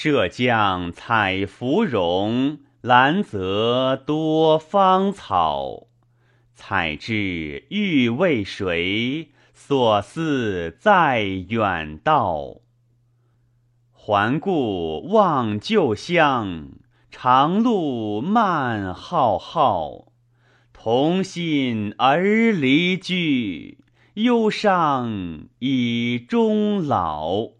涉江采芙蓉兰泽多芳草采之欲为谁所思在远道。还顾望旧乡长路漫浩浩。同心而离居忧伤以终老。